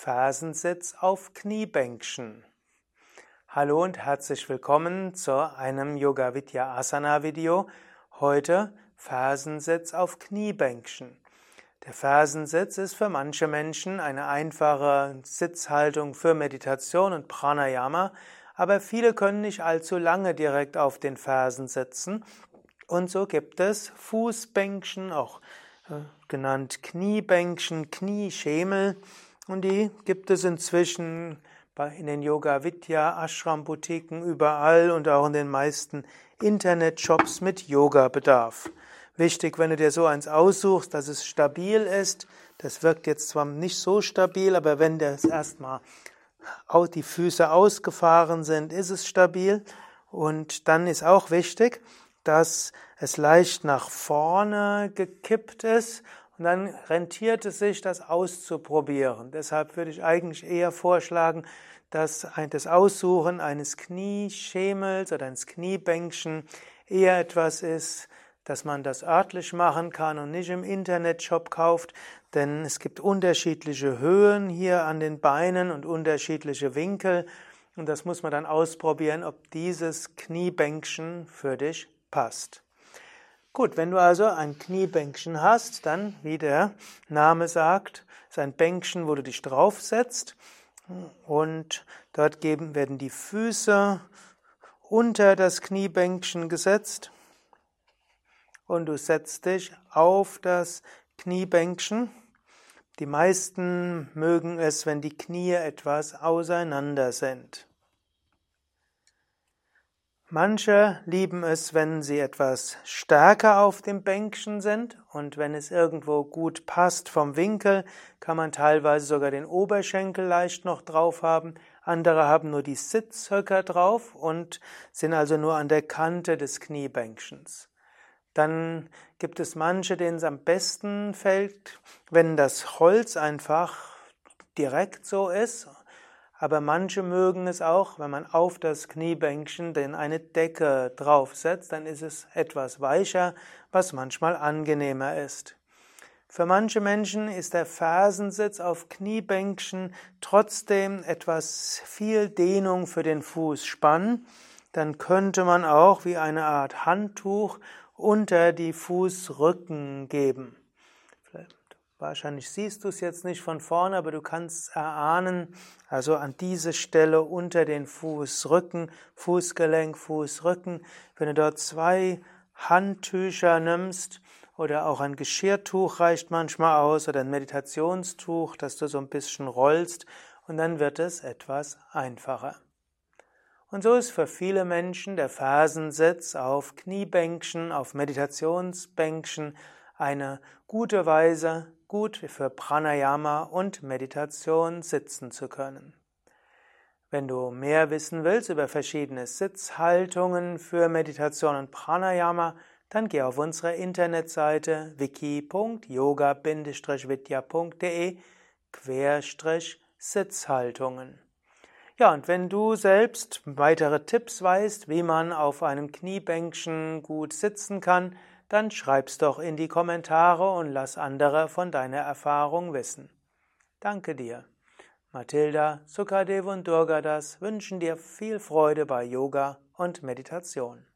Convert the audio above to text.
Fersensitz auf Kniebänkchen. Hallo und herzlich willkommen zu einem Yoga Vidya Asana Video. Heute Fersensitz auf Kniebänkchen. Der Fersensitz ist für manche Menschen eine einfache Sitzhaltung für Meditation und Pranayama, aber viele können nicht allzu lange direkt auf den Fersen sitzen. Und so gibt es Fußbänkchen, auch äh, genannt Kniebänkchen, Knieschemel. Und die gibt es inzwischen in den Yoga Vidya Ashram Boutiquen überall und auch in den meisten Internetshops mit Yoga Bedarf. Wichtig, wenn du dir so eins aussuchst, dass es stabil ist. Das wirkt jetzt zwar nicht so stabil, aber wenn das erstmal die Füße ausgefahren sind, ist es stabil. Und dann ist auch wichtig, dass es leicht nach vorne gekippt ist und dann rentiert es sich, das auszuprobieren. Deshalb würde ich eigentlich eher vorschlagen, dass das Aussuchen eines Knieschemels oder eines Kniebänkchen eher etwas ist, dass man das örtlich machen kann und nicht im Internetshop kauft, denn es gibt unterschiedliche Höhen hier an den Beinen und unterschiedliche Winkel und das muss man dann ausprobieren, ob dieses Kniebänkchen für dich passt. Gut, wenn du also ein Kniebänkchen hast, dann, wie der Name sagt, ist ein Bänkchen, wo du dich draufsetzt und dort werden die Füße unter das Kniebänkchen gesetzt und du setzt dich auf das Kniebänkchen. Die meisten mögen es, wenn die Knie etwas auseinander sind. Manche lieben es, wenn sie etwas stärker auf dem Bänkchen sind und wenn es irgendwo gut passt vom Winkel, kann man teilweise sogar den Oberschenkel leicht noch drauf haben. Andere haben nur die Sitzhöcker drauf und sind also nur an der Kante des Kniebänkchens. Dann gibt es manche, denen es am besten fällt, wenn das Holz einfach direkt so ist aber manche mögen es auch, wenn man auf das Kniebänkchen denn eine Decke draufsetzt, dann ist es etwas weicher, was manchmal angenehmer ist. Für manche Menschen ist der Fersensitz auf Kniebänkchen trotzdem etwas viel Dehnung für den Fuß spannen. Dann könnte man auch wie eine Art Handtuch unter die Fußrücken geben. Wahrscheinlich siehst du es jetzt nicht von vorne, aber du kannst erahnen, also an diese Stelle unter den Fußrücken, Fußgelenk, Fußrücken, wenn du dort zwei Handtücher nimmst oder auch ein Geschirrtuch reicht manchmal aus oder ein Meditationstuch, dass du so ein bisschen rollst und dann wird es etwas einfacher. Und so ist für viele Menschen der Fersensitz auf Kniebänkchen, auf Meditationsbänkchen eine gute Weise, gut für Pranayama und Meditation sitzen zu können. Wenn du mehr wissen willst über verschiedene Sitzhaltungen für Meditation und Pranayama, dann geh auf unsere Internetseite wiki.yoga-vidya.de Sitzhaltungen. Ja, und wenn du selbst weitere Tipps weißt, wie man auf einem Kniebänkchen gut sitzen kann, dann schreib's doch in die Kommentare und lass andere von deiner Erfahrung wissen. Danke dir. Mathilda, Sukadev und Durgadas wünschen dir viel Freude bei Yoga und Meditation.